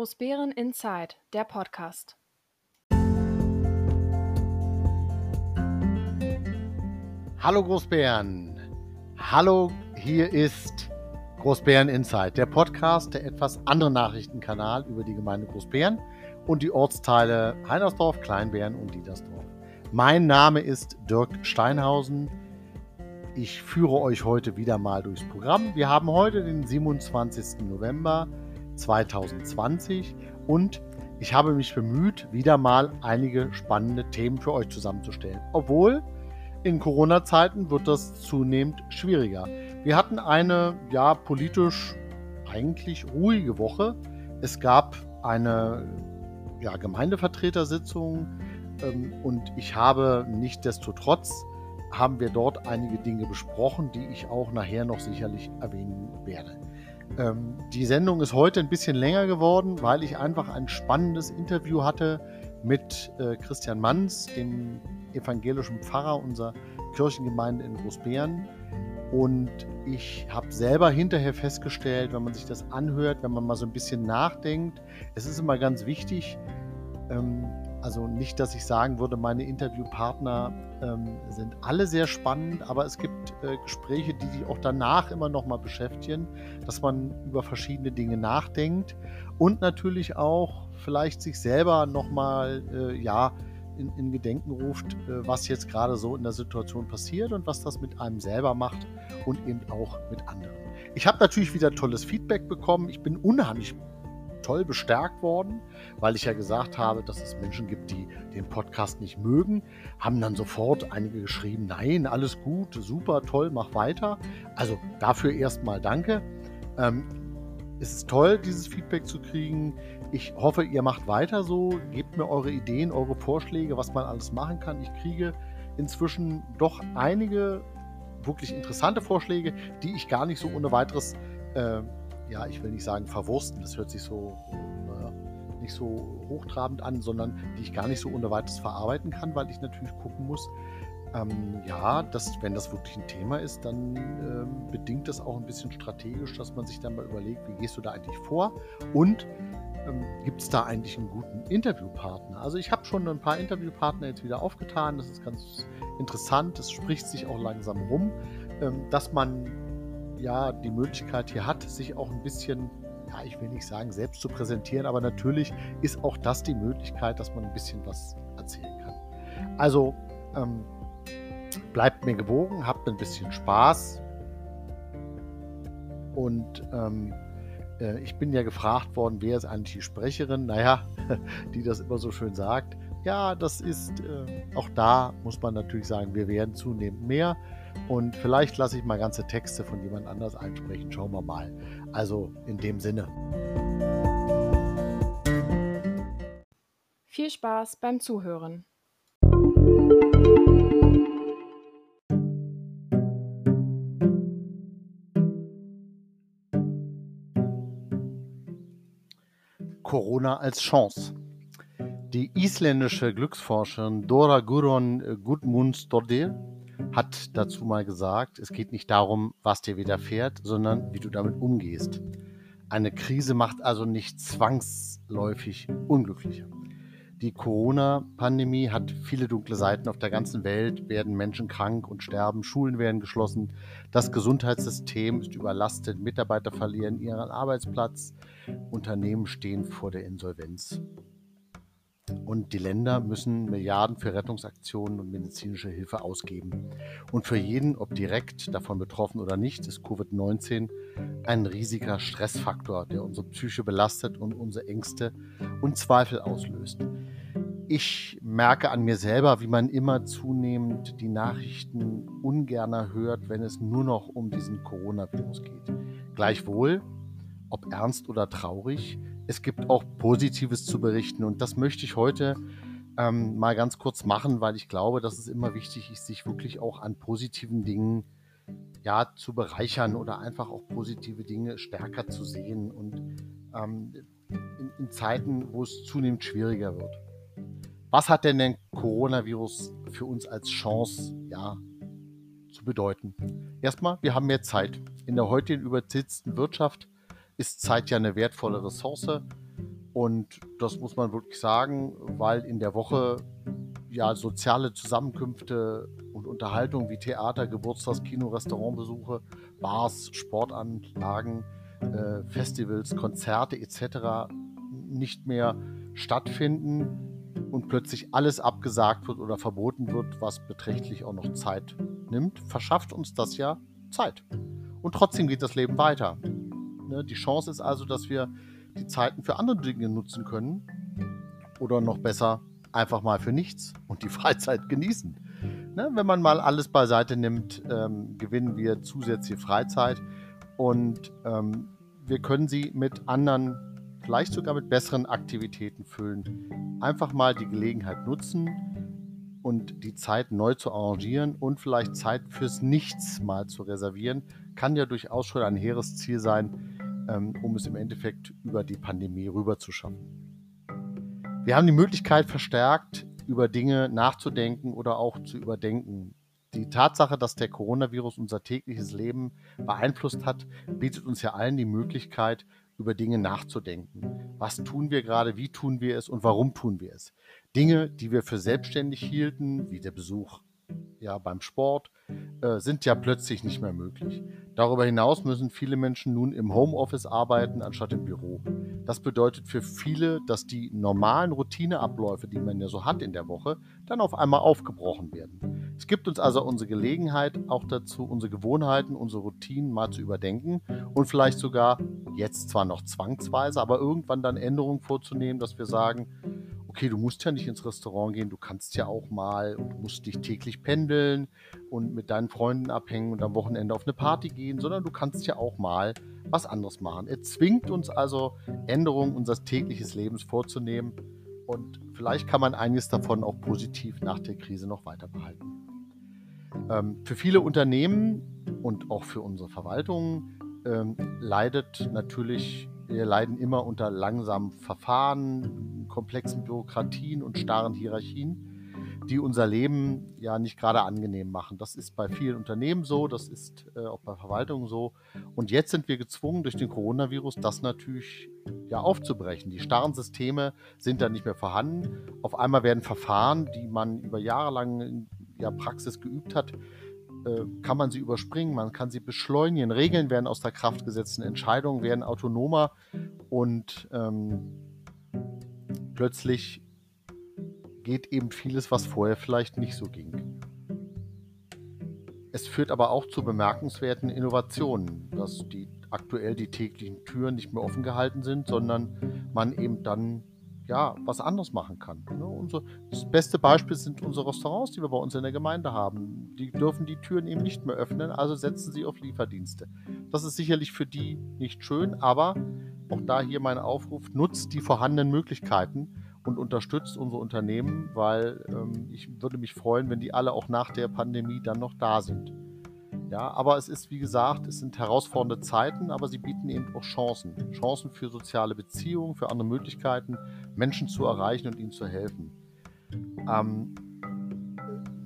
Großbären Inside, der Podcast. Hallo Großbären. Hallo, hier ist Großbären Inside, der Podcast, der etwas andere Nachrichtenkanal über die Gemeinde Großbären und die Ortsteile Heinersdorf, Kleinbären und Dietersdorf. Mein Name ist Dirk Steinhausen. Ich führe euch heute wieder mal durchs Programm. Wir haben heute den 27. November 2020 und ich habe mich bemüht, wieder mal einige spannende Themen für euch zusammenzustellen. Obwohl in Corona-Zeiten wird das zunehmend schwieriger. Wir hatten eine ja politisch eigentlich ruhige Woche. Es gab eine ja, Gemeindevertretersitzung ähm, und ich habe nichtdestotrotz haben wir dort einige Dinge besprochen, die ich auch nachher noch sicherlich erwähnen werde. Ähm, die Sendung ist heute ein bisschen länger geworden, weil ich einfach ein spannendes Interview hatte mit äh, Christian Manns, dem evangelischen Pfarrer unserer Kirchengemeinde in Großbären. Und ich habe selber hinterher festgestellt, wenn man sich das anhört, wenn man mal so ein bisschen nachdenkt, es ist immer ganz wichtig, ähm, also nicht, dass ich sagen würde, meine Interviewpartner ähm, sind alle sehr spannend, aber es gibt äh, Gespräche, die dich auch danach immer noch mal beschäftigen, dass man über verschiedene Dinge nachdenkt und natürlich auch vielleicht sich selber noch mal äh, ja in, in, Gedenken ruft, äh, was jetzt gerade so in der Situation passiert und was das mit einem selber macht und eben auch mit anderen. Ich habe natürlich wieder tolles Feedback bekommen. Ich bin unheimlich toll bestärkt worden, weil ich ja gesagt habe, dass es Menschen gibt, die den Podcast nicht mögen. Haben dann sofort einige geschrieben, nein, alles gut, super, toll, mach weiter. Also dafür erstmal danke. Ähm, es ist toll, dieses Feedback zu kriegen. Ich hoffe, ihr macht weiter so. Gebt mir eure Ideen, eure Vorschläge, was man alles machen kann. Ich kriege inzwischen doch einige wirklich interessante Vorschläge, die ich gar nicht so ohne weiteres äh, ja, ich will nicht sagen verwursten, das hört sich so äh, nicht so hochtrabend an, sondern die ich gar nicht so ohne weiteres verarbeiten kann, weil ich natürlich gucken muss, ähm, ja, dass, wenn das wirklich ein Thema ist, dann ähm, bedingt das auch ein bisschen strategisch, dass man sich dann mal überlegt, wie gehst du da eigentlich vor und ähm, gibt es da eigentlich einen guten Interviewpartner? Also ich habe schon ein paar Interviewpartner jetzt wieder aufgetan, das ist ganz interessant, es spricht sich auch langsam rum, ähm, dass man ja die Möglichkeit hier hat, sich auch ein bisschen, ja, ich will nicht sagen, selbst zu präsentieren, aber natürlich ist auch das die Möglichkeit, dass man ein bisschen was erzählen kann. Also ähm, bleibt mir gewogen, habt ein bisschen Spaß und ähm, äh, ich bin ja gefragt worden, wer ist eigentlich die Sprecherin? Naja, die das immer so schön sagt. Ja, das ist, äh, auch da muss man natürlich sagen, wir werden zunehmend mehr. Und vielleicht lasse ich mal ganze Texte von jemand anders einsprechen. Schauen wir mal. Also in dem Sinne. Viel Spaß beim Zuhören. Corona als Chance. Die isländische Glücksforscherin Dora Guron Gudmundsdottir hat dazu mal gesagt, es geht nicht darum, was dir widerfährt, sondern wie du damit umgehst. Eine Krise macht also nicht zwangsläufig unglücklicher. Die Corona-Pandemie hat viele dunkle Seiten. Auf der ganzen Welt werden Menschen krank und sterben, Schulen werden geschlossen, das Gesundheitssystem ist überlastet, Mitarbeiter verlieren ihren Arbeitsplatz, Unternehmen stehen vor der Insolvenz. Und die Länder müssen Milliarden für Rettungsaktionen und medizinische Hilfe ausgeben. Und für jeden, ob direkt davon betroffen oder nicht, ist Covid-19 ein riesiger Stressfaktor, der unsere Psyche belastet und unsere Ängste und Zweifel auslöst. Ich merke an mir selber, wie man immer zunehmend die Nachrichten ungerner hört, wenn es nur noch um diesen Coronavirus geht. Gleichwohl, ob ernst oder traurig, es gibt auch Positives zu berichten. Und das möchte ich heute ähm, mal ganz kurz machen, weil ich glaube, dass es immer wichtig ist, sich wirklich auch an positiven Dingen ja, zu bereichern oder einfach auch positive Dinge stärker zu sehen und ähm, in, in Zeiten, wo es zunehmend schwieriger wird. Was hat denn der Coronavirus für uns als Chance ja, zu bedeuten? Erstmal, wir haben mehr Zeit. In der heutigen überzitzten Wirtschaft ist Zeit ja eine wertvolle Ressource. Und das muss man wirklich sagen, weil in der Woche ja soziale Zusammenkünfte und Unterhaltung wie Theater, Geburtstags-, Kino-, Restaurantbesuche, Bars, Sportanlagen, äh, Festivals, Konzerte etc. nicht mehr stattfinden und plötzlich alles abgesagt wird oder verboten wird, was beträchtlich auch noch Zeit nimmt, verschafft uns das ja Zeit. Und trotzdem geht das Leben weiter. Ne, die Chance ist also, dass wir die Zeiten für andere Dinge nutzen können oder noch besser einfach mal für nichts und die Freizeit genießen. Ne, wenn man mal alles beiseite nimmt, ähm, gewinnen wir zusätzliche Freizeit und ähm, wir können sie mit anderen, vielleicht sogar mit besseren Aktivitäten füllen. Einfach mal die Gelegenheit nutzen und die Zeit neu zu arrangieren und vielleicht Zeit fürs Nichts mal zu reservieren, kann ja durchaus schon ein hehres Ziel sein, um es im Endeffekt über die Pandemie rüber zu schaffen. Wir haben die Möglichkeit, verstärkt über Dinge nachzudenken oder auch zu überdenken. Die Tatsache, dass der Coronavirus unser tägliches Leben beeinflusst hat, bietet uns ja allen die Möglichkeit, über Dinge nachzudenken. Was tun wir gerade, wie tun wir es und warum tun wir es? Dinge, die wir für selbstständig hielten, wie der Besuch ja, beim Sport, äh, sind ja plötzlich nicht mehr möglich. Darüber hinaus müssen viele Menschen nun im Homeoffice arbeiten anstatt im Büro. Das bedeutet für viele, dass die normalen Routineabläufe, die man ja so hat in der Woche, dann auf einmal aufgebrochen werden. Es gibt uns also unsere Gelegenheit auch dazu, unsere Gewohnheiten, unsere Routinen mal zu überdenken und vielleicht sogar jetzt zwar noch zwangsweise, aber irgendwann dann Änderungen vorzunehmen, dass wir sagen, okay, du musst ja nicht ins Restaurant gehen, du kannst ja auch mal und musst nicht täglich pendeln und mit deinen Freunden abhängen und am Wochenende auf eine Party gehen, sondern du kannst ja auch mal was anderes machen. Er zwingt uns also, Änderungen unseres täglichen Lebens vorzunehmen und vielleicht kann man einiges davon auch positiv nach der Krise noch weiter behalten. Ähm, für viele Unternehmen und auch für unsere Verwaltungen ähm, leidet natürlich wir leiden immer unter langsamen Verfahren, komplexen Bürokratien und starren Hierarchien, die unser Leben ja nicht gerade angenehm machen. Das ist bei vielen Unternehmen so, das ist äh, auch bei Verwaltungen so. Und jetzt sind wir gezwungen, durch den Coronavirus das natürlich ja aufzubrechen. Die starren Systeme sind da nicht mehr vorhanden. Auf einmal werden Verfahren, die man über Jahre lang in ja, Praxis geübt hat, äh, kann man sie überspringen, man kann sie beschleunigen, Regeln werden aus der Kraft gesetzt, Entscheidungen werden autonomer und ähm, plötzlich geht eben vieles, was vorher vielleicht nicht so ging. Es führt aber auch zu bemerkenswerten Innovationen, dass die aktuell die täglichen Türen nicht mehr offen gehalten sind, sondern man eben dann ja, was anderes machen kann. Ne? Das beste Beispiel sind unsere Restaurants, die wir bei uns in der Gemeinde haben. Die dürfen die Türen eben nicht mehr öffnen, also setzen sie auf Lieferdienste. Das ist sicherlich für die nicht schön, aber auch da hier mein Aufruf, nutzt die vorhandenen Möglichkeiten und unterstützt unsere Unternehmen, weil ähm, ich würde mich freuen, wenn die alle auch nach der Pandemie dann noch da sind. Ja, aber es ist, wie gesagt, es sind herausfordernde Zeiten, aber sie bieten eben auch Chancen. Chancen für soziale Beziehungen, für andere Möglichkeiten, Menschen zu erreichen und ihnen zu helfen. Ähm,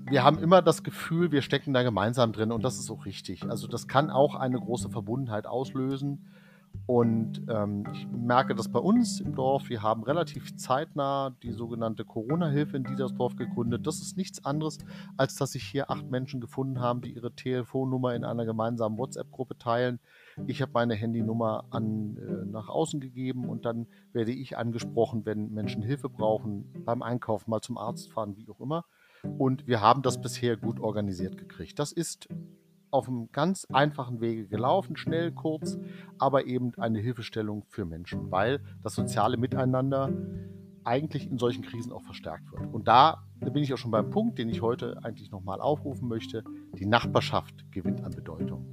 wir haben immer das Gefühl, wir stecken da gemeinsam drin und das ist auch richtig. Also das kann auch eine große Verbundenheit auslösen. Und ähm, ich merke das bei uns im Dorf. Wir haben relativ zeitnah die sogenannte Corona-Hilfe in dieses Dorf gegründet. Das ist nichts anderes, als dass sich hier acht Menschen gefunden haben, die ihre Telefonnummer in einer gemeinsamen WhatsApp-Gruppe teilen. Ich habe meine Handynummer an, äh, nach außen gegeben und dann werde ich angesprochen, wenn Menschen Hilfe brauchen, beim Einkaufen, mal zum Arzt fahren, wie auch immer. Und wir haben das bisher gut organisiert gekriegt. Das ist auf einem ganz einfachen Wege gelaufen, schnell, kurz, aber eben eine Hilfestellung für Menschen, weil das soziale Miteinander eigentlich in solchen Krisen auch verstärkt wird. Und da bin ich auch schon beim Punkt, den ich heute eigentlich nochmal aufrufen möchte. Die Nachbarschaft gewinnt an Bedeutung.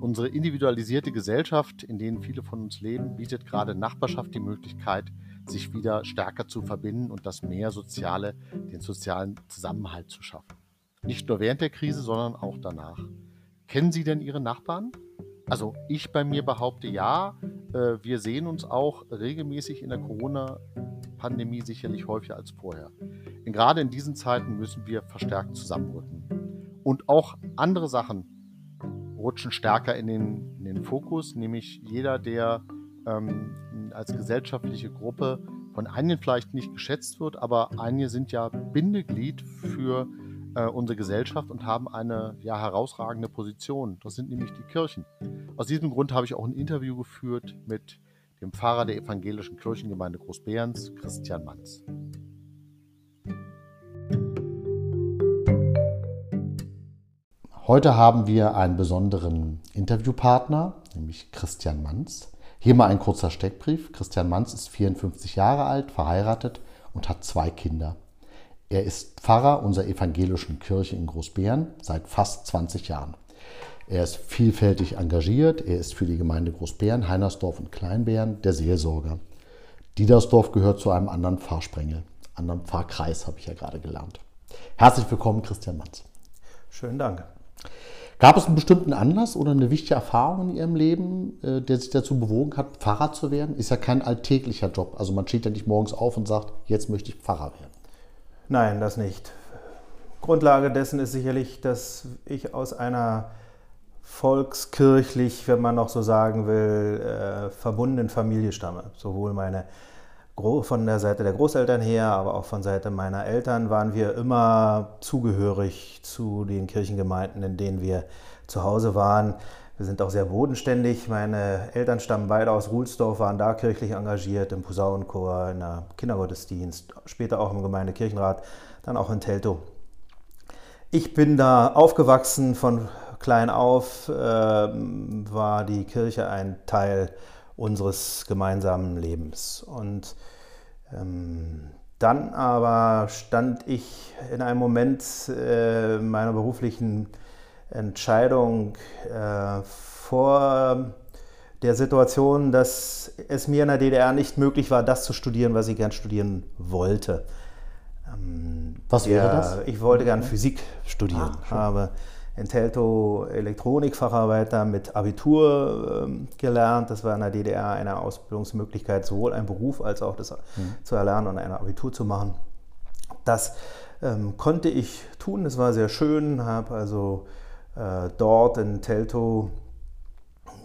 Unsere individualisierte Gesellschaft, in denen viele von uns leben, bietet gerade Nachbarschaft die Möglichkeit, sich wieder stärker zu verbinden und das mehr soziale, den sozialen Zusammenhalt zu schaffen. Nicht nur während der Krise, sondern auch danach. Kennen Sie denn Ihre Nachbarn? Also ich bei mir behaupte ja. Äh, wir sehen uns auch regelmäßig in der Corona-Pandemie sicherlich häufiger als vorher. Und gerade in diesen Zeiten müssen wir verstärkt zusammenrücken. Und auch andere Sachen rutschen stärker in den, in den Fokus, nämlich jeder, der ähm, als gesellschaftliche Gruppe von einigen vielleicht nicht geschätzt wird, aber einige sind ja Bindeglied für äh, unsere Gesellschaft und haben eine ja, herausragende Position. Das sind nämlich die Kirchen. Aus diesem Grund habe ich auch ein Interview geführt mit dem Pfarrer der evangelischen Kirchengemeinde Großbeerens, Christian Manz. Heute haben wir einen besonderen Interviewpartner, nämlich Christian Manz. Hier mal ein kurzer Steckbrief. Christian Manz ist 54 Jahre alt, verheiratet und hat zwei Kinder. Er ist Pfarrer unserer evangelischen Kirche in Großbären seit fast 20 Jahren. Er ist vielfältig engagiert. Er ist für die Gemeinde Großbären, Heinersdorf und Kleinbären der Seelsorger. Diedersdorf gehört zu einem anderen Pfarrsprengel, anderen Pfarrkreis, habe ich ja gerade gelernt. Herzlich willkommen, Christian Manz. Schönen Dank. Gab es einen bestimmten Anlass oder eine wichtige Erfahrung in Ihrem Leben, äh, der sich dazu bewogen hat, Pfarrer zu werden? Ist ja kein alltäglicher Job. Also man steht ja nicht morgens auf und sagt, jetzt möchte ich Pfarrer werden. Nein, das nicht. Grundlage dessen ist sicherlich, dass ich aus einer volkskirchlich, wenn man noch so sagen will, äh, verbundenen Familie stamme. Sowohl meine von der Seite der Großeltern her, aber auch von Seite meiner Eltern waren wir immer zugehörig zu den Kirchengemeinden, in denen wir zu Hause waren. Wir sind auch sehr bodenständig. Meine Eltern stammen beide aus Ruhlsdorf, waren da kirchlich engagiert, im Posaunenchor, in der Kindergottesdienst, später auch im Gemeindekirchenrat, dann auch in Teltow. Ich bin da aufgewachsen von klein auf, äh, war die Kirche ein Teil unseres gemeinsamen Lebens. Und ähm, dann aber stand ich in einem Moment äh, meiner beruflichen Entscheidung äh, vor der Situation, dass es mir in der DDR nicht möglich war, das zu studieren, was ich gern studieren wollte. Ähm, was wäre ja, das? Ich wollte gern Physik studieren, ah, habe in Teltow Elektronikfacharbeiter mit Abitur ähm, gelernt. Das war in der DDR eine Ausbildungsmöglichkeit, sowohl ein Beruf als auch das mhm. zu erlernen und ein Abitur zu machen. Das ähm, konnte ich tun, es war sehr schön, habe also dort in Teltow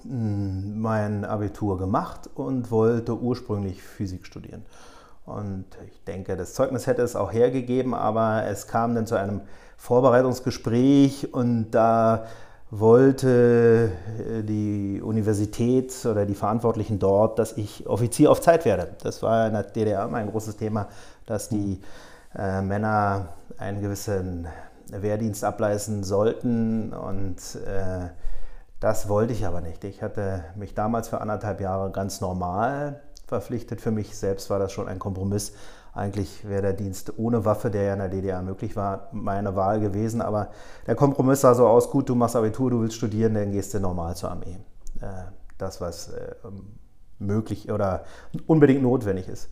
hm, mein Abitur gemacht und wollte ursprünglich Physik studieren. Und ich denke, das Zeugnis hätte es auch hergegeben, aber es kam dann zu einem Vorbereitungsgespräch und da wollte äh, die Universität oder die Verantwortlichen dort, dass ich Offizier auf Zeit werde. Das war in der DDR immer ein großes Thema, dass die äh, Männer einen gewissen Wehrdienst ableisten sollten und äh, das wollte ich aber nicht. Ich hatte mich damals für anderthalb Jahre ganz normal verpflichtet. Für mich selbst war das schon ein Kompromiss, eigentlich wäre der Dienst ohne Waffe, der ja in der DDR möglich war, meine Wahl gewesen. Aber der Kompromiss sah so aus, gut, du machst Abitur, du willst studieren, dann gehst du normal zur Armee. Äh, das, was äh, möglich oder unbedingt notwendig ist.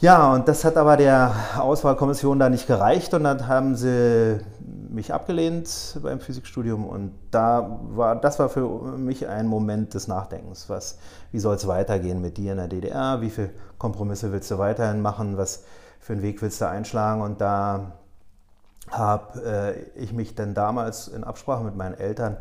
Ja, und das hat aber der Auswahlkommission da nicht gereicht und dann haben sie mich abgelehnt beim Physikstudium und da war, das war für mich ein Moment des Nachdenkens. Was, wie soll es weitergehen mit dir in der DDR? Wie viele Kompromisse willst du weiterhin machen? Was für einen Weg willst du einschlagen? Und da habe äh, ich mich dann damals in Absprache mit meinen Eltern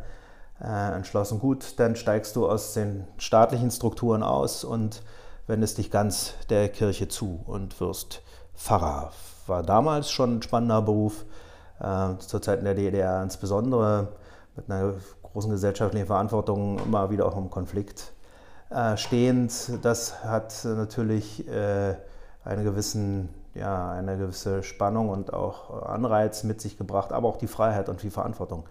äh, entschlossen, gut, dann steigst du aus den staatlichen Strukturen aus und wendest dich ganz der Kirche zu und wirst Pfarrer. War damals schon ein spannender Beruf, äh, zur Zeit in der DDR insbesondere mit einer großen gesellschaftlichen Verantwortung immer wieder auch im Konflikt äh, stehend. Das hat natürlich äh, eine, gewissen, ja, eine gewisse Spannung und auch Anreiz mit sich gebracht, aber auch die Freiheit und die Verantwortung,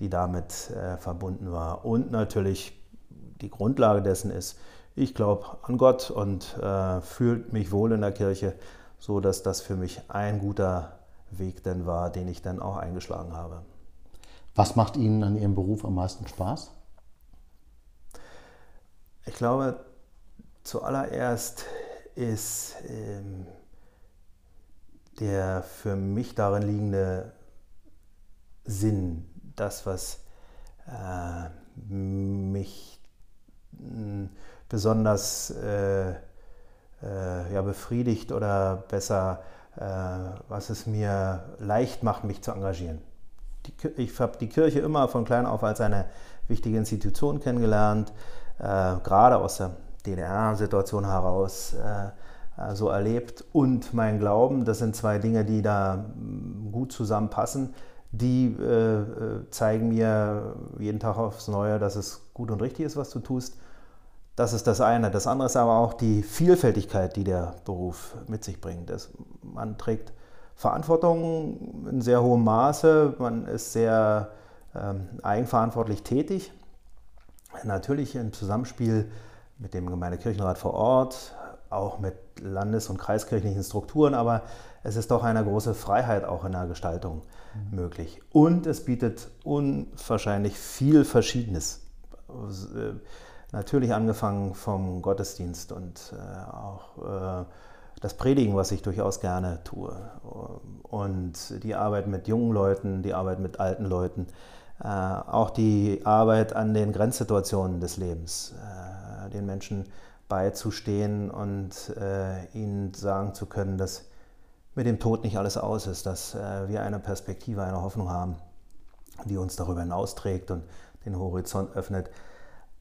die damit äh, verbunden war. Und natürlich die Grundlage dessen ist, ich glaube an Gott und äh, fühle mich wohl in der Kirche, so dass das für mich ein guter Weg dann war, den ich dann auch eingeschlagen habe. Was macht Ihnen an Ihrem Beruf am meisten Spaß? Ich glaube, zuallererst ist ähm, der für mich darin liegende Sinn, das, was äh, mich besonders äh, äh, ja, befriedigt oder besser, äh, was es mir leicht macht, mich zu engagieren. Die, ich habe die Kirche immer von klein auf als eine wichtige Institution kennengelernt, äh, gerade aus der DDR-Situation heraus äh, so erlebt und mein Glauben, das sind zwei Dinge, die da mm, gut zusammenpassen. Die äh, zeigen mir jeden Tag aufs Neue, dass es gut und richtig ist, was du tust. Das ist das eine. Das andere ist aber auch die Vielfältigkeit, die der Beruf mit sich bringt. Das, man trägt Verantwortung in sehr hohem Maße, man ist sehr ähm, eigenverantwortlich tätig. Natürlich im Zusammenspiel mit dem Gemeindekirchenrat vor Ort, auch mit landes- und kreiskirchlichen Strukturen, aber es ist doch eine große Freiheit auch in der Gestaltung mhm. möglich. Und es bietet unwahrscheinlich viel Verschiedenes. Äh, natürlich angefangen vom Gottesdienst und äh, auch äh, das Predigen, was ich durchaus gerne tue. Und die Arbeit mit jungen Leuten, die Arbeit mit alten Leuten, äh, auch die Arbeit an den Grenzsituationen des Lebens, äh, den Menschen beizustehen und äh, ihnen sagen zu können, dass mit dem Tod nicht alles aus ist, dass wir eine Perspektive, eine Hoffnung haben, die uns darüber hinausträgt und den Horizont öffnet.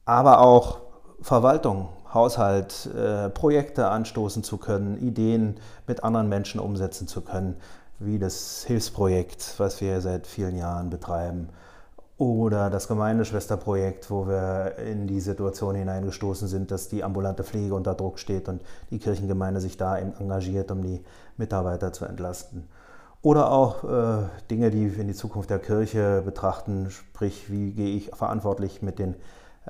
Aber auch Verwaltung, Haushalt, äh, Projekte anstoßen zu können, Ideen mit anderen Menschen umsetzen zu können, wie das Hilfsprojekt, was wir seit vielen Jahren betreiben, oder das Gemeindeschwesterprojekt, wo wir in die Situation hineingestoßen sind, dass die ambulante Pflege unter Druck steht und die Kirchengemeinde sich da engagiert, um die Mitarbeiter zu entlasten. Oder auch äh, Dinge, die wir in die Zukunft der Kirche betrachten, sprich, wie gehe ich verantwortlich mit den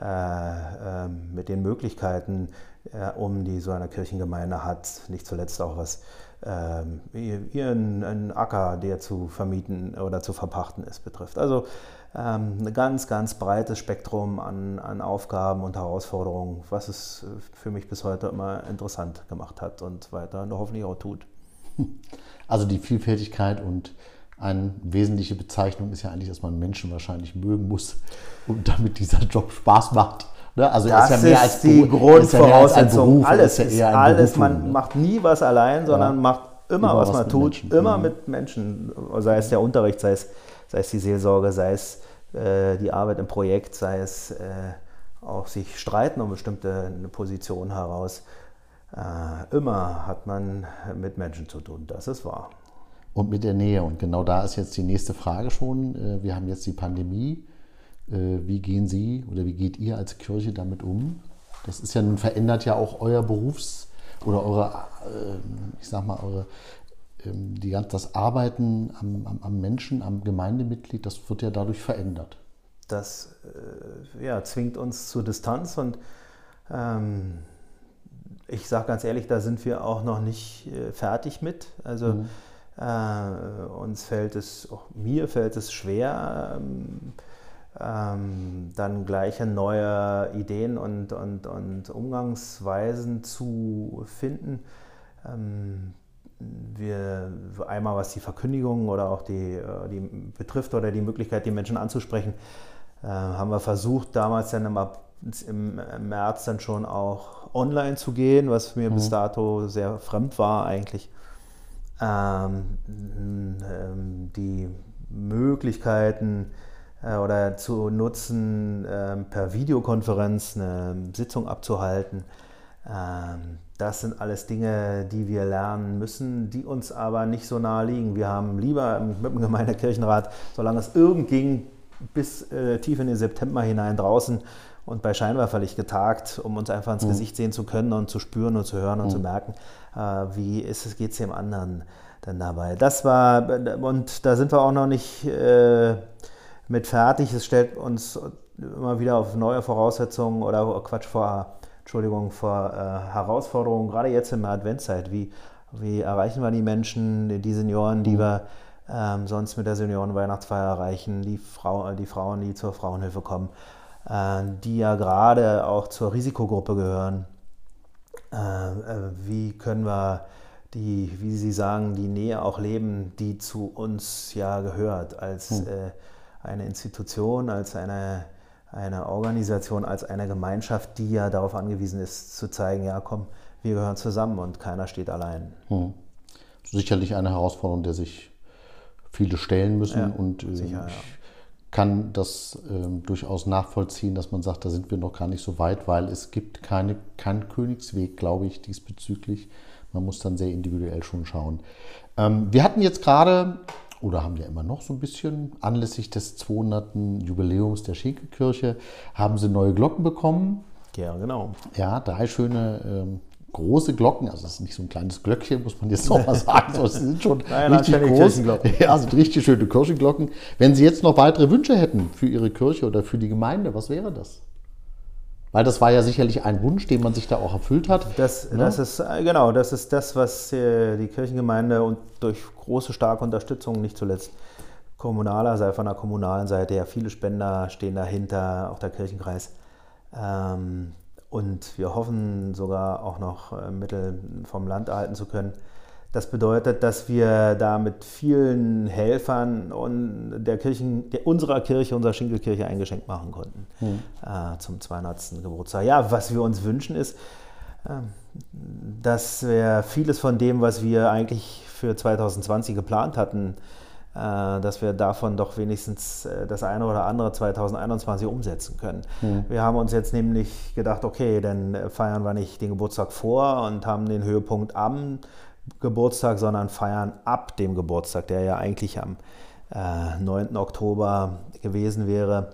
äh, ähm, mit den Möglichkeiten, äh, um die so eine Kirchengemeinde hat, nicht zuletzt auch was ähm, ihren Acker, der zu vermieten oder zu verpachten ist, betrifft. Also ähm, ein ganz, ganz breites Spektrum an, an Aufgaben und Herausforderungen, was es für mich bis heute immer interessant gemacht hat und weiter hoffentlich auch tut. Also die Vielfältigkeit und eine wesentliche Bezeichnung ist ja eigentlich, dass man Menschen wahrscheinlich mögen muss, und damit dieser Job Spaß macht. Ne? Also das ist, ja mehr als die Grundvoraussetzung. Ja alles ist, ja alles. man ne? macht nie was allein, sondern ja. macht immer, was, was man tut, Menschen. immer mhm. mit Menschen. Sei es der Unterricht, sei es, sei es die Seelsorge, sei es äh, die Arbeit im Projekt, sei es äh, auch sich streiten um bestimmte eine Position heraus. Äh, immer hat man mit Menschen zu tun, das ist wahr und mit der Nähe. Und genau da ist jetzt die nächste Frage schon. Äh, wir haben jetzt die Pandemie. Äh, wie gehen Sie oder wie geht ihr als Kirche damit um? Das ist ja nun verändert ja auch euer Berufs- oder eure, äh, ich sag mal, eure, ähm, die, das Arbeiten am, am, am Menschen, am Gemeindemitglied, das wird ja dadurch verändert. Das ja, zwingt uns zur Distanz und ähm, ich sage ganz ehrlich, da sind wir auch noch nicht fertig mit. Also mhm äh, uns fällt es, auch mir fällt es schwer, ähm, ähm, dann gleiche neue Ideen und, und, und Umgangsweisen zu finden. Ähm, wir einmal was die Verkündigung oder auch die, äh, die betrifft oder die Möglichkeit, die Menschen anzusprechen, äh, haben wir versucht, damals dann im, im März dann schon auch online zu gehen, was mir mhm. bis dato sehr fremd war eigentlich ähm, ähm, die Möglichkeiten äh, oder zu nutzen, äh, per Videokonferenz eine Sitzung abzuhalten. Ähm, das sind alles Dinge, die wir lernen müssen, die uns aber nicht so nahe liegen. Wir haben lieber mit dem Gemeindekirchenrat, solange es irgend ging, bis äh, tief in den September hinein draußen und bei Scheinwerferlicht getagt, um uns einfach ins mhm. Gesicht sehen zu können und zu spüren und zu hören und mhm. zu merken, äh, wie ist es, geht es dem anderen dann dabei. Das war, und da sind wir auch noch nicht äh, mit fertig. Es stellt uns immer wieder auf neue Voraussetzungen oder Quatsch vor, Entschuldigung, vor äh, Herausforderungen, gerade jetzt in der Adventszeit. Wie, wie erreichen wir die Menschen, die Senioren, die mhm. wir ähm, sonst mit der Seniorenweihnachtsfeier erreichen, die, Frau, die Frauen, die zur Frauenhilfe kommen? Äh, die ja gerade auch zur Risikogruppe gehören. Äh, äh, wie können wir die, wie Sie sagen, die Nähe auch leben, die zu uns ja gehört, als hm. eine Institution, als eine, eine Organisation, als eine Gemeinschaft, die ja darauf angewiesen ist, zu zeigen, ja komm, wir gehören zusammen und keiner steht allein. Hm. Sicherlich eine Herausforderung, der sich viele stellen müssen. Ja, und sicher, ich kann das ähm, durchaus nachvollziehen, dass man sagt, da sind wir noch gar nicht so weit, weil es gibt keine, keinen Königsweg, glaube ich, diesbezüglich. Man muss dann sehr individuell schon schauen. Ähm, wir hatten jetzt gerade, oder haben ja immer noch so ein bisschen, anlässlich des 200. Jubiläums der Schinkelkirche, haben sie neue Glocken bekommen. Ja, genau. Ja, drei schöne ähm, große Glocken, also es ist nicht so ein kleines Glöckchen, muss man jetzt noch mal sagen, sondern es sind schon Nein, richtig anständige groß. Ja, sind richtig schöne Kirchenglocken. Wenn Sie jetzt noch weitere Wünsche hätten für Ihre Kirche oder für die Gemeinde, was wäre das? Weil das war ja sicherlich ein Wunsch, den man sich da auch erfüllt hat. Das, Ne? das ist äh, genau, das ist das, was äh, die Kirchengemeinde und durch große, starke Unterstützung, nicht zuletzt kommunaler, sei von der kommunalen Seite ja viele Spender stehen dahinter, auch der Kirchenkreis. Ähm, und wir hoffen sogar auch noch äh, Mittel vom Land erhalten zu können. Das bedeutet, dass wir da mit vielen Helfern und der Kirchen, der, unserer Kirche, unserer Schinkelkirche ein Geschenk machen konnten äh, zum 200. Geburtstag. Ja, was wir uns wünschen ist, ähm, dass wir vieles von dem, was wir eigentlich für 2020 geplant hatten, äh, dass wir davon doch wenigstens äh, das eine oder andere 2021 umsetzen können. Wir haben uns jetzt nämlich gedacht, okay, dann äh, feiern wir nicht den Geburtstag vor und haben den Höhepunkt am Geburtstag, sondern feiern ab dem Geburtstag, der ja eigentlich am äh, 9. Oktober gewesen wäre.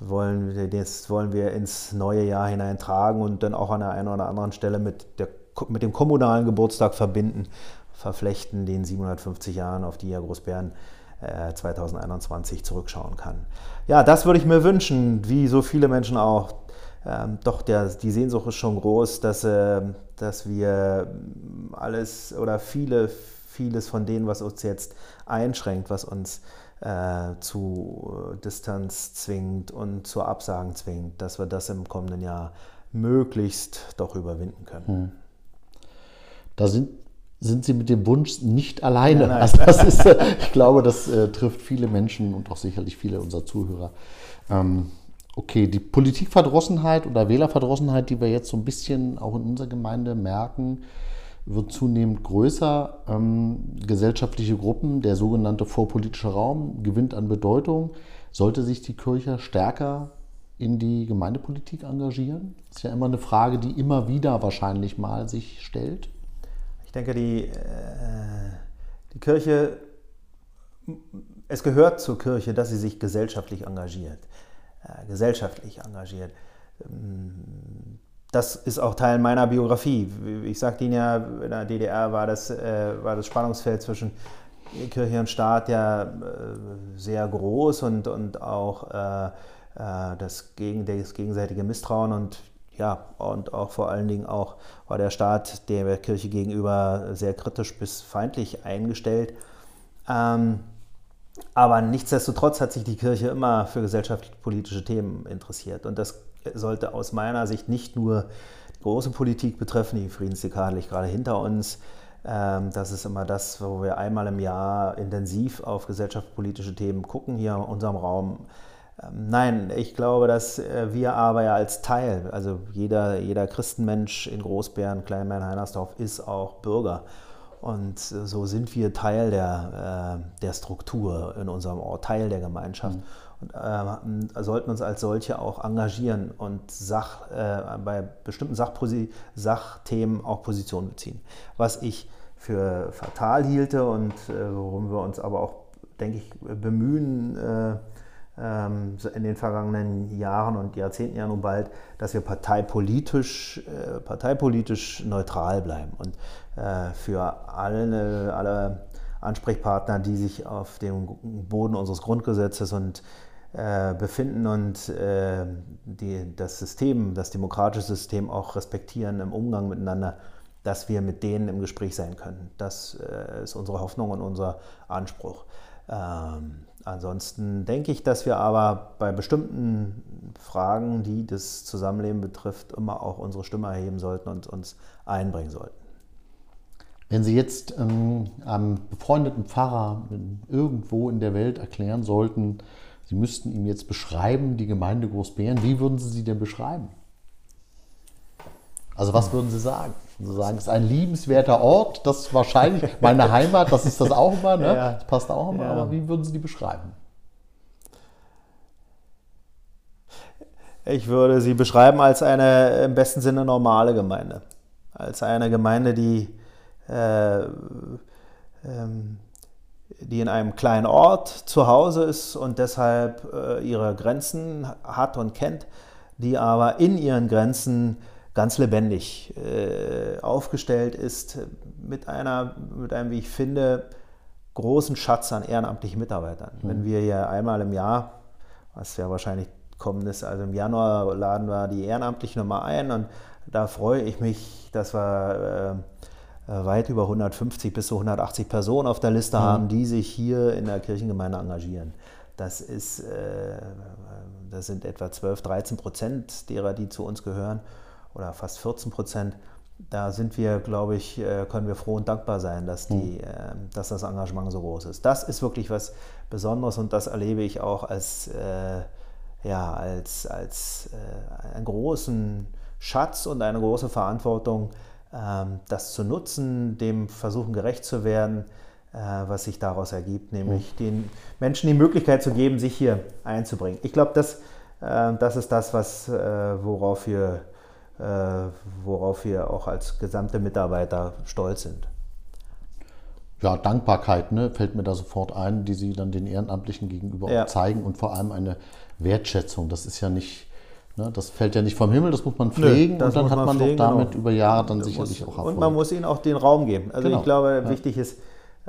Wollen wir, das wollen wir ins neue Jahr hineintragen und dann auch an der einen oder anderen Stelle mit, der, mit dem kommunalen Geburtstag verbinden, verflechten, den 750 Jahren, auf die ja Großbären äh, 2021 zurückschauen kann. Ja, das würde ich mir wünschen, wie so viele Menschen auch. Ähm, doch der, die Sehnsucht ist schon groß, dass, äh, dass wir alles oder viele, vieles von dem, was uns jetzt einschränkt, was uns äh, zu äh, Distanz zwingt und zu Absagen zwingt, dass wir das im kommenden Jahr möglichst doch überwinden können. Da sind, sind Sie mit dem Wunsch nicht alleine. Nein, nein. Also das ist, äh, ich glaube, das äh, trifft viele Menschen und auch sicherlich viele unserer Zuhörer. Ähm, okay, die Politikverdrossenheit oder Wählerverdrossenheit, die wir jetzt so ein bisschen auch in unserer Gemeinde merken, wird zunehmend größer. Ähm, gesellschaftliche Gruppen, der sogenannte vorpolitische Raum, gewinnt an Bedeutung. Sollte sich die Kirche stärker in die Gemeindepolitik engagieren? Das ist ja immer eine Frage, die immer wieder wahrscheinlich mal sich stellt. Ich denke, die, äh, die Kirche, es gehört zur Kirche, dass sie sich gesellschaftlich engagiert. Äh, gesellschaftlich engagiert. Das ist auch Teil meiner Biografie. Ich sagte Ihnen ja, in der DDR war das, äh, war das Spannungsfeld zwischen Kirche und Staat ja sehr groß und, und auch das, gegen, das gegenseitige Misstrauen und ja, und auch vor allen Dingen auch war der Staat der Kirche gegenüber sehr kritisch bis feindlich eingestellt. Ähm, aber nichtsdestotrotz hat sich die Kirche immer für gesellschaftlich-politische Themen interessiert. Und das sollte aus meiner Sicht nicht nur die große Politik betreffen, die Friedensdekade liegt gerade hinter uns. Ähm, Das ist immer das, wo wir einmal im Jahr intensiv auf gesellschaftspolitische Themen gucken, hier in unserem Raum. Ähm, Nein, ich glaube, dass äh, wir aber ja als Teil, also jeder, jeder Christenmensch in Großbären, Kleinbären-Heinersdorf ist auch Bürger. Und äh, so sind wir Teil der, äh, der Struktur in unserem Ort, Teil der Gemeinschaft. Und äh, sollten uns als solche auch engagieren und Sach, äh, bei bestimmten Sachposi Sachthemen auch Position beziehen. Was ich für fatal hielte und äh, worum wir uns aber auch, denke ich, bemühen, in den vergangenen Jahren und Jahrzehnten ja nun bald, dass wir parteipolitisch, äh, parteipolitisch neutral bleiben und äh, für alle, alle Ansprechpartner, die sich auf dem Boden unseres Grundgesetzes und äh, befinden und die, das System, das demokratische System auch respektieren im Umgang miteinander, dass wir mit denen im Gespräch sein können. Das ist unsere Hoffnung und unser Anspruch. Ähm, ansonsten denke ich, dass wir aber bei bestimmten Fragen, die das Zusammenleben betrifft, immer auch unsere Stimme erheben sollten und uns einbringen sollten. Wenn Sie jetzt ähm, einem befreundeten Pfarrer irgendwo in der Welt erklären sollten, Sie müssten ihm jetzt beschreiben, die Gemeinde Großbären, wie würden Sie sie denn beschreiben? Also was würden Sie sagen? Sie sagen, es ist ein liebenswerter Ort, das ist wahrscheinlich meine Heimat, das ist das auch immer, ne? Ja. das passt auch immer, Ja. aber wie würden Sie die beschreiben? Ich würde sie beschreiben als eine im besten Sinne normale Gemeinde. Als eine Gemeinde, die, äh, ähm, die in einem kleinen Ort zu Hause ist und deshalb äh, ihre Grenzen hat und kennt, die aber in ihren Grenzen ganz lebendig äh, aufgestellt ist, mit, einer, mit einem, wie ich finde, großen Schatz an ehrenamtlichen Mitarbeitern. Mhm. Wenn wir ja einmal im Jahr, was ja wahrscheinlich kommen ist, also im Januar laden wir die Ehrenamtlichen nochmal ein und da freue ich mich, dass wir äh, äh weit über 150 bis zu 180 Personen auf der Liste mhm. haben, die sich hier in der Kirchengemeinde engagieren. Das ist, äh, das sind etwa 12, 13 Prozent derer, die zu uns gehören oder fast 14 Prozent. Da sind wir, glaube ich, äh, können wir froh und dankbar sein, dass, die, mhm. dass das Engagement so groß ist. Das ist wirklich was Besonderes und das erlebe ich auch als, äh, ja, als, als einen großen Schatz und eine große Verantwortung, ähm, das zu nutzen, dem Versuchen gerecht zu werden, was sich daraus ergibt, nämlich mhm. den Menschen die Möglichkeit zu geben, sich hier einzubringen. Ich glaube, das, das ist das, was, worauf wir äh, worauf wir auch als gesamte Mitarbeiter stolz sind. Ja, Dankbarkeit ne, fällt mir da sofort ein, die Sie dann den Ehrenamtlichen gegenüber ja. zeigen und vor allem eine Wertschätzung. Das ist ja nicht, ne, das fällt ja nicht vom Himmel, das muss man pflegen Nö, und dann hat man pflegen, doch damit genau. über Jahre dann sicherlich muss, auch Erfolg. Und man muss ihnen auch den Raum geben. Also genau. ich glaube, ja. wichtig ist,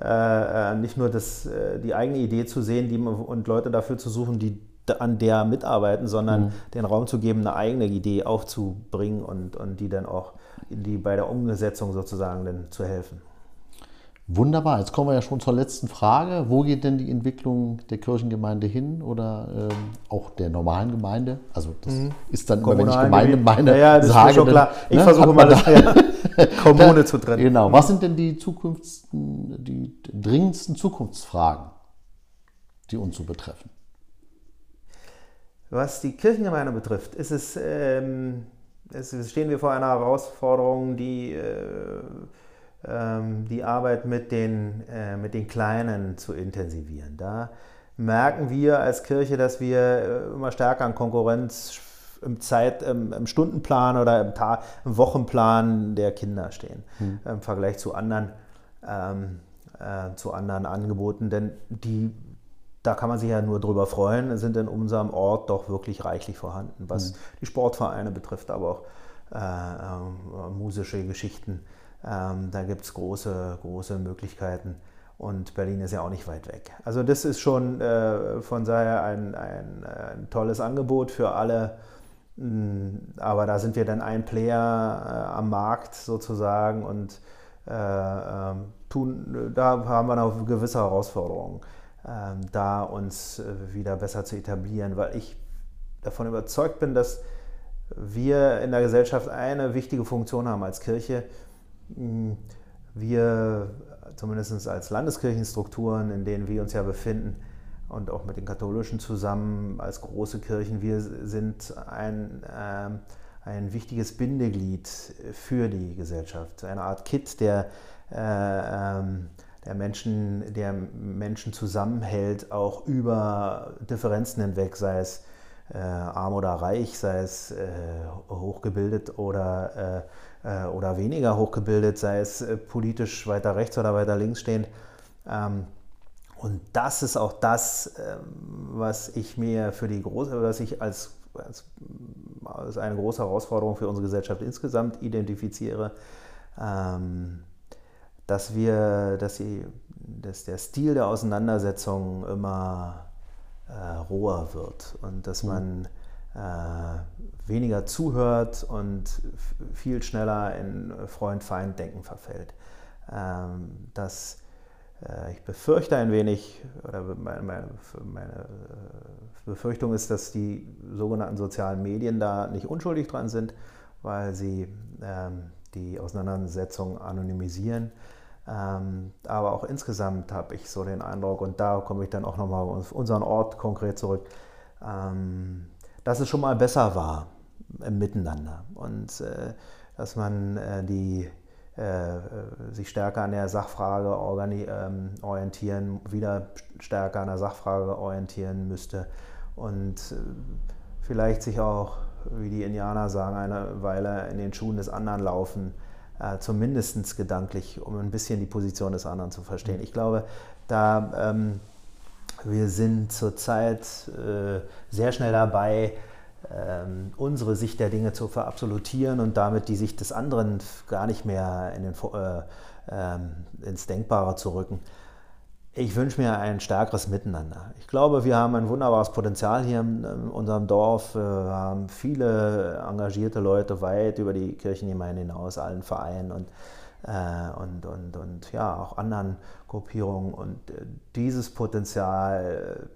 äh, äh, nicht nur das, äh, die eigene Idee zu sehen die, und Leute dafür zu suchen, die an der mitarbeiten, sondern mhm. den Raum zu geben, eine eigene Idee aufzubringen und, und die dann auch die bei der Umsetzung sozusagen dann zu helfen. Wunderbar, jetzt kommen wir ja schon zur letzten Frage. Wo geht denn die Entwicklung der Kirchengemeinde hin oder ähm, auch der normalen Gemeinde? Also das mhm. ist dann immer, wenn ich Gemeinde meine, ja, ja, das sage, ist schon klar. Ich ne, versuche mal das ja, Kommune zu trennen. Genau. Was sind denn die die dringendsten Zukunftsfragen, die uns so betreffen? Was die Kirchengemeinde betrifft, ist es, ähm, es stehen wir vor einer Herausforderung, die äh, ähm, die Arbeit mit den, äh, mit den Kleinen zu intensivieren. Da merken wir als Kirche, dass wir äh, immer stärker an Konkurrenz im Zeit, im, im Stundenplan oder im, Tag, im, Wochenplan der Kinder stehen hm. im Vergleich zu anderen, ähm, äh, zu anderen Angeboten. Denn die da kann man sich ja nur drüber freuen, sind in unserem Ort doch wirklich reichlich vorhanden, was mhm. die Sportvereine betrifft, aber auch äh, äh, musische Geschichten. Ähm, da gibt es große, große Möglichkeiten und Berlin ist ja auch nicht weit weg. Also das ist schon äh, von daher ein, ein, ein, tolles Angebot für alle, mm, aber da sind wir dann ein Player äh, am Markt sozusagen und äh, ähm, tun, da haben wir noch gewisse Herausforderungen. Ähm, da uns äh, wieder besser zu etablieren, weil ich davon überzeugt bin, dass wir in der Gesellschaft eine wichtige Funktion haben als Kirche. Hm, wir, zumindest als Landeskirchenstrukturen, in denen wir uns ja befinden, und auch mit den Katholischen zusammen als große Kirchen, wir sind ein, ähm, ein wichtiges Bindeglied für die Gesellschaft. Eine Art Kit, der äh, ähm, der Menschen, der Menschen zusammenhält, auch über Differenzen hinweg, sei es äh, arm oder reich, sei es äh, hochgebildet oder, äh, äh oder weniger hochgebildet, sei es äh, politisch weiter rechts oder weiter links stehend. Ähm, und das ist auch das, ähm, was ich mir für die große, was ich als, als, als eine große Herausforderung für unsere Gesellschaft insgesamt identifiziere. Ähm, dass wir, dass, sie, dass der Stil der Auseinandersetzung immer äh, roher wird und dass mhm. man äh, weniger zuhört und viel schneller in Freund-Feind-Denken verfällt. Ähm, das, äh, ich befürchte ein wenig, oder meine, meine, meine, äh, Befürchtung ist, dass die sogenannten sozialen Medien da nicht unschuldig dran sind, weil sie ähm, die Auseinandersetzung anonymisieren. Ähm, aber auch insgesamt habe ich so den Eindruck, und da komme ich dann auch nochmal auf unseren Ort konkret zurück, ähm, dass es schon mal besser war im Miteinander. Und äh, dass man äh, die, äh, sich stärker an der Sachfrage ähm, orientieren, wieder stärker an der Sachfrage orientieren müsste. Und vielleicht sich auch, wie die Indianer sagen, eine Weile in den Schuhen des anderen laufen, äh, zumindest gedanklich, um ein bisschen die Position des anderen zu verstehen. Ich glaube, da ähm, wir sind zurzeit äh, sehr schnell dabei, ähm, unsere Sicht der Dinge zu verabsolutieren und damit die Sicht des anderen gar nicht mehr in den, äh, ähm, ins Denkbare zu rücken. Ich wünsche mir ein stärkeres Miteinander. Ich glaube, wir haben ein wunderbares Potenzial hier in, in unserem Dorf. Wir haben viele engagierte Leute weit über die Kirchengemeinde hinaus, allen Vereinen und, äh, und, und, und ja, auch anderen Gruppierungen. Und äh, dieses Potenzial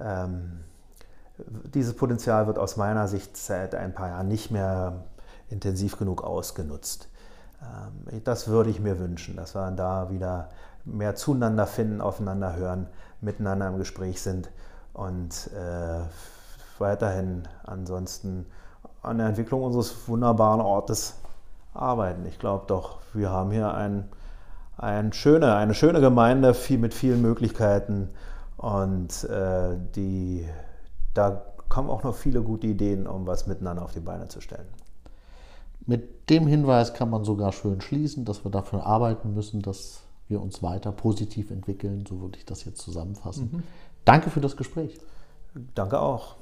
äh, ähm, dieses Potenzial wird aus meiner Sicht seit ein paar Jahren nicht mehr intensiv genug ausgenutzt. Ähm, das würde ich mir wünschen, dass wir da wieder mehr zueinander finden, aufeinander hören, miteinander im Gespräch sind und äh, weiterhin ansonsten an der Entwicklung unseres wunderbaren Ortes arbeiten. Ich glaube doch, wir haben hier ein, ein schöne, eine schöne Gemeinde viel, mit vielen Möglichkeiten und äh, die da kommen auch noch viele gute Ideen, um was miteinander auf die Beine zu stellen. Mit dem Hinweis kann man sogar schön schließen, dass wir dafür arbeiten müssen, dass wir uns weiter positiv entwickeln. So würde ich das jetzt zusammenfassen. Mhm. Danke für das Gespräch. Danke auch.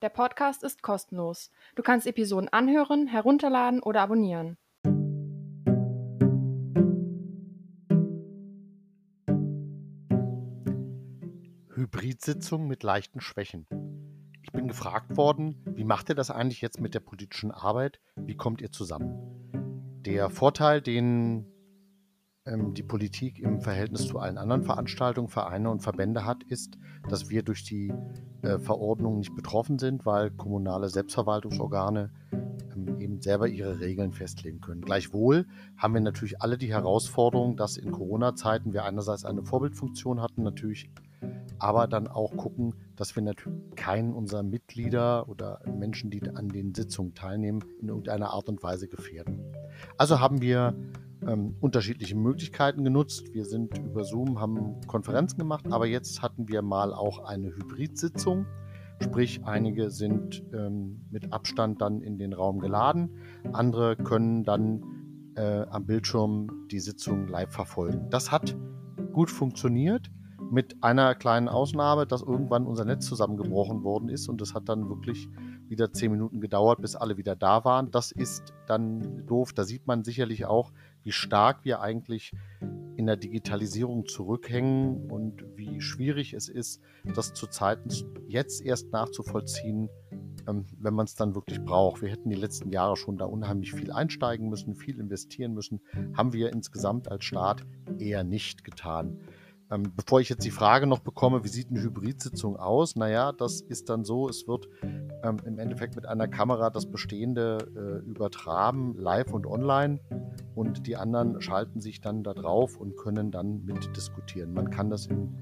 Der Podcast ist kostenlos. Du kannst Episoden anhören, herunterladen oder abonnieren. Hybridsitzung mit leichten Schwächen. Ich bin gefragt worden, wie macht ihr das eigentlich jetzt mit der politischen Arbeit? Wie kommt ihr zusammen? Der Vorteil, den ähm, die Politik im Verhältnis zu allen anderen Veranstaltungen, Vereine und Verbände hat, ist, dass wir durch die äh, Verordnung nicht betroffen sind, weil kommunale Selbstverwaltungsorgane ähm, eben selber ihre Regeln festlegen können. Gleichwohl haben wir natürlich alle die Herausforderung, dass in Corona-Zeiten wir einerseits eine Vorbildfunktion hatten, natürlich aber dann auch gucken, dass wir natürlich keinen unserer Mitglieder oder Menschen, die an den Sitzungen teilnehmen, in irgendeiner Art und Weise gefährden. Also haben wir ähm, unterschiedliche Möglichkeiten genutzt. Wir sind über Zoom, haben Konferenzen gemacht, aber jetzt hatten wir mal auch eine Hybrid-Sitzung. Sprich, einige sind ähm, mit Abstand dann in den Raum geladen, andere können dann äh, am Bildschirm die Sitzung live verfolgen. Das hat gut funktioniert mit einer kleinen Ausnahme, dass irgendwann unser Netz zusammengebrochen worden ist und es hat dann wirklich wieder zehn Minuten gedauert, bis alle wieder da waren. Das ist dann doof. Da sieht man sicherlich auch, wie stark wir eigentlich in der Digitalisierung zurückhängen und wie schwierig es ist, das zu Zeiten jetzt erst nachzuvollziehen, ähm, wenn man es dann wirklich braucht. Wir hätten die letzten Jahre schon da unheimlich viel einsteigen müssen, viel investieren müssen. Haben wir insgesamt als Staat eher nicht getan. Ähm, bevor ich jetzt die Frage noch bekomme, wie sieht eine Hybridsitzung aus? Naja, das ist dann so, es wird ähm, im Endeffekt mit einer Kamera das Bestehende äh, übertragen, live und online. Und die anderen schalten sich dann da drauf und können dann mitdiskutieren. Man kann das in,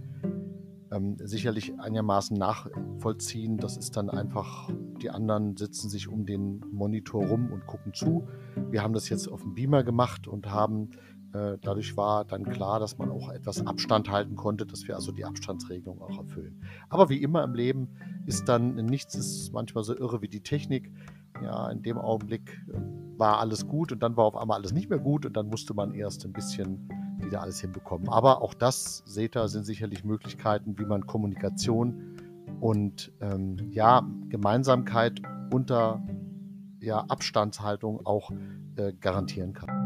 ähm, sicherlich einigermaßen nachvollziehen. Das ist dann einfach, die anderen sitzen sich um den Monitor rum und gucken zu. Wir haben das jetzt auf dem Beamer gemacht und haben dadurch war dann klar, dass man auch etwas Abstand halten konnte, dass wir also die Abstandsregelung auch erfüllen. Aber wie immer im Leben ist dann nichts ist manchmal so irre wie die Technik. Ja, in dem Augenblick äh, war alles gut und dann war auf einmal alles nicht mehr gut und dann musste man erst ein bisschen wieder alles hinbekommen. Aber auch das, seht ihr, sind sicherlich Möglichkeiten, wie man Kommunikation und ähm, ja, Gemeinsamkeit unter ja, Abstandshaltung auch äh, garantieren kann.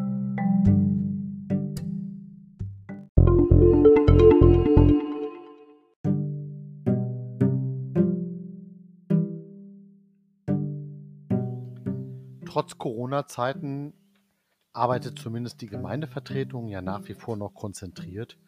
Trotz Corona-Zeiten arbeitet zumindest die Gemeindevertretung ja nach wie vor noch konzentriert.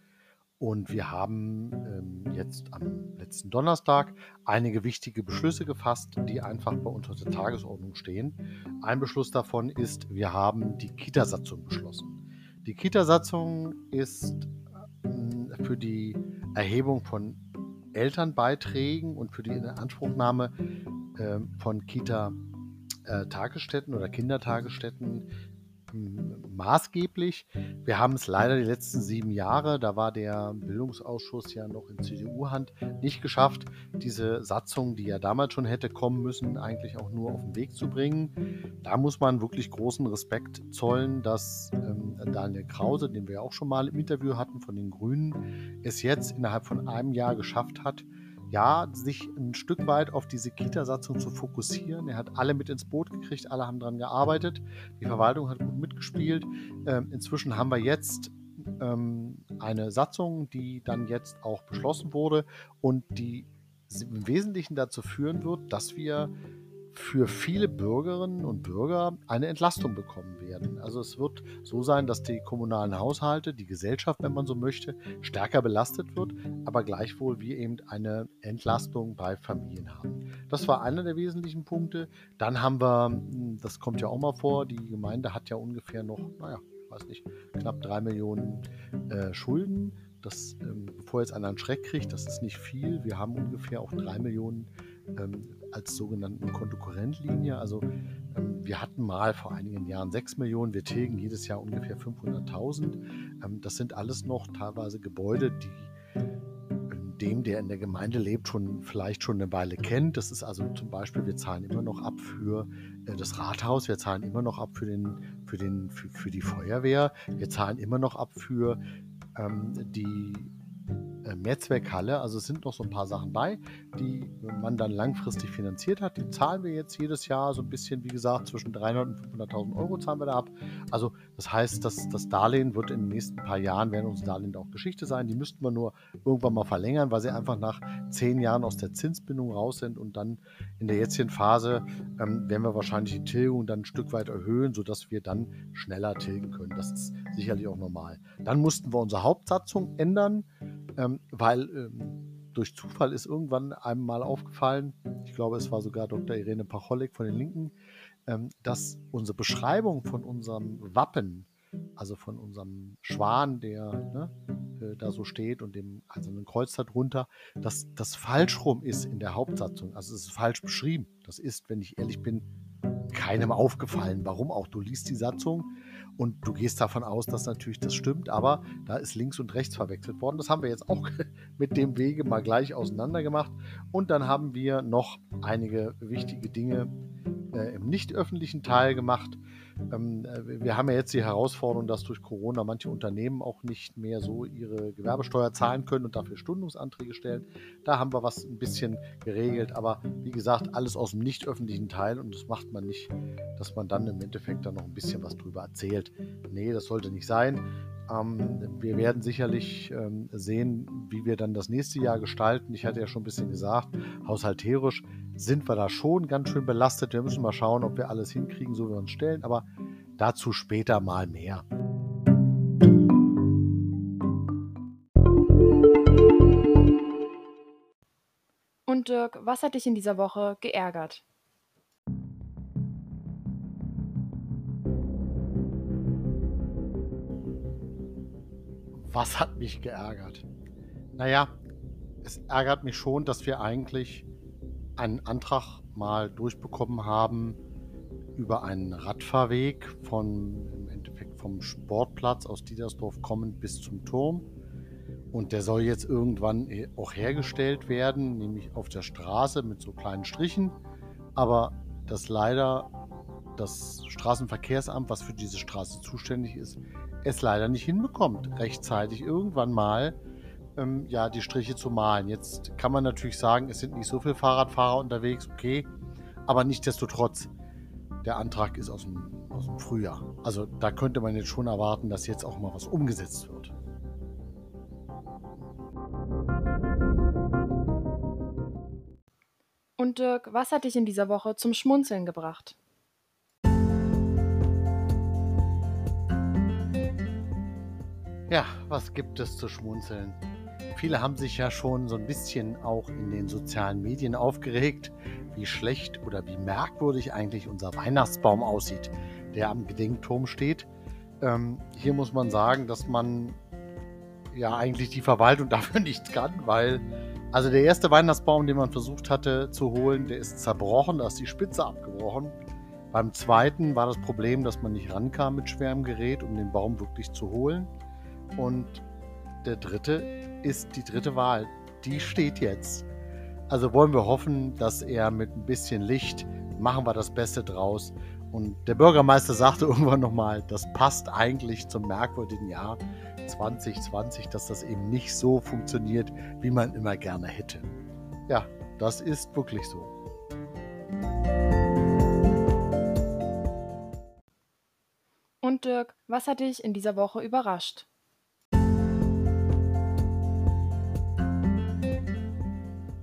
Und wir haben ähm, jetzt am letzten Donnerstag einige wichtige Beschlüsse gefasst, die einfach bei uns auf der Tagesordnung stehen. Ein Beschluss davon ist, wir haben die Kita-Satzung beschlossen. Die Kita-Satzung ist äh, für die Erhebung von Elternbeiträgen und für die Inanspruchnahme äh, von Kita äh, Tagesstätten oder Kindertagesstätten ähm, maßgeblich. Wir haben es leider die letzten sieben Jahre, da war der Bildungsausschuss ja noch in CDU-Hand, nicht geschafft, diese Satzung, die ja damals schon hätte kommen müssen, eigentlich auch nur auf den Weg zu bringen. Da muss man wirklich großen Respekt zollen, dass ähm, Daniel Krause, den wir auch schon mal im Interview hatten von den Grünen, es jetzt innerhalb von einem Jahr geschafft hat, ja, sich ein Stück weit auf diese Kita-Satzung zu fokussieren. Er hat alle mit ins Boot gekriegt, alle haben daran gearbeitet. Die Verwaltung hat gut mitgespielt. Ähm, inzwischen haben wir jetzt ähm, eine Satzung, die dann jetzt auch beschlossen wurde und die im Wesentlichen dazu führen wird, dass wir für viele Bürgerinnen und Bürger eine Entlastung bekommen werden. Also es wird so sein, dass die kommunalen Haushalte, die Gesellschaft, wenn man so möchte, stärker belastet wird, aber gleichwohl wir eben eine Entlastung bei Familien haben. Das war einer der wesentlichen Punkte. Dann haben wir, hm, das kommt ja auch mal vor, die Gemeinde hat ja ungefähr noch, naja, weiß nicht, knapp drei Millionen äh, Schulden. Das, ähm, bevor jetzt einer einen Schreck kriegt, das ist nicht viel. Wir haben ungefähr auch drei Millionen ähm, als sogenannten Kontokorrentlinie. Also ähm, wir hatten mal vor einigen Jahren 6 Millionen, wir tilgen jedes Jahr ungefähr 500.000. Ähm, das sind alles noch teilweise Gebäude, die ähm, dem, der in der Gemeinde lebt, schon vielleicht schon eine Weile kennt. Das ist also zum Beispiel, wir zahlen immer noch ab für äh, das Rathaus, wir zahlen immer noch ab für, den, für, den, für, für die Feuerwehr, wir zahlen immer noch ab für ähm, die Mehrzweckhalle. Also es sind noch so ein paar Sachen bei, die man dann langfristig finanziert hat. Die zahlen wir jetzt jedes Jahr so ein bisschen, wie gesagt, zwischen 300 und 500.000 Euro zahlen wir da ab. Also das heißt, dass das Darlehen wird in den nächsten paar Jahren, werden unsere Darlehen auch Geschichte sein. Die müssten wir nur irgendwann mal verlängern, weil sie einfach nach zehn Jahren aus der Zinsbindung raus sind und dann in der jetzigen Phase ähm, werden wir wahrscheinlich die Tilgung dann ein Stück weit erhöhen, sodass wir dann schneller tilgen können. Das ist sicherlich auch normal. Dann mussten wir unsere Hauptsatzung ändern ähm, weil ähm, durch Zufall ist irgendwann einem mal aufgefallen, ich glaube, es war sogar Dr. Irene Pacholek von den Linken, ähm, dass unsere Beschreibung von unserem Wappen, also von unserem Schwan, der ne, äh, da so steht und dem also ein Kreuz darunter, dass das falsch rum ist in der Hauptsatzung. Also es ist falsch beschrieben. Das ist, wenn ich ehrlich bin, keinem aufgefallen. Warum auch? Du liest die Satzung und du gehst davon aus, dass natürlich das stimmt, aber da ist links und rechts verwechselt worden. Das haben wir jetzt auch mit dem Wege mal gleich auseinander gemacht. Und dann haben wir noch einige wichtige Dinge äh, im nicht öffentlichen Teil gemacht. Ähm, äh, wir haben ja jetzt die Herausforderung, dass durch Corona manche Unternehmen auch nicht mehr so ihre Gewerbesteuer zahlen können und dafür Stundungsanträge stellen. Da haben wir was ein bisschen geregelt, aber wie gesagt, alles aus dem nicht öffentlichen Teil und das macht man nicht, dass man dann im Endeffekt dann noch ein bisschen was drüber erzählt. Nee, das sollte nicht sein. Ähm, wir werden sicherlich ähm, sehen, wie wir dann das nächste Jahr gestalten. Ich hatte ja schon ein bisschen gesagt, haushalterisch sind wir da schon ganz schön belastet. Wir müssen mal schauen, ob wir alles hinkriegen, so wie wir uns stellen. Aber dazu später mal mehr. Und Dirk, was hat dich in dieser Woche geärgert? Was hat mich geärgert? Naja, es ärgert mich schon, dass wir eigentlich einen Antrag mal durchbekommen haben über einen Radfahrweg von im Endeffekt vom Sportplatz aus Diedersdorf kommend bis zum Turm. Und der soll jetzt irgendwann auch hergestellt werden, nämlich auf der Straße mit so kleinen Strichen. Aber das leider das Straßenverkehrsamt, was für diese Straße zuständig ist, es leider nicht hinbekommt, rechtzeitig irgendwann mal ähm, ja, die Striche zu malen. Jetzt kann man natürlich sagen, es sind nicht so viele Fahrradfahrer unterwegs, okay, aber nichtsdestotrotz, der Antrag ist aus dem, aus dem Frühjahr. Also da könnte man jetzt schon erwarten, dass jetzt auch mal was umgesetzt wird. Und Dirk, was hat dich in dieser Woche zum Schmunzeln gebracht? Ja, was gibt es zu schmunzeln? Viele haben sich ja schon so ein bisschen auch in den sozialen Medien aufgeregt, wie schlecht oder wie merkwürdig eigentlich unser Weihnachtsbaum aussieht, der am Gedenkturm steht. Ähm, hier muss man sagen, dass man ja eigentlich die Verwaltung dafür nichts kann, weil also der erste Weihnachtsbaum, den man versucht hatte zu holen, der ist zerbrochen, da ist die Spitze abgebrochen. Beim zweiten war das Problem, dass man nicht rankam mit schwerem Gerät, um den Baum wirklich zu holen. Und der dritte ist die dritte Wahl. Die steht jetzt. Also wollen wir hoffen, dass er mit ein bisschen Licht machen wir das Beste draus. Und der Bürgermeister sagte irgendwann nochmal, das passt eigentlich zum merkwürdigen Jahr 2020, dass das eben nicht so funktioniert, wie man immer gerne hätte. Ja, das ist wirklich so. Und Dirk, was hat dich in dieser Woche überrascht?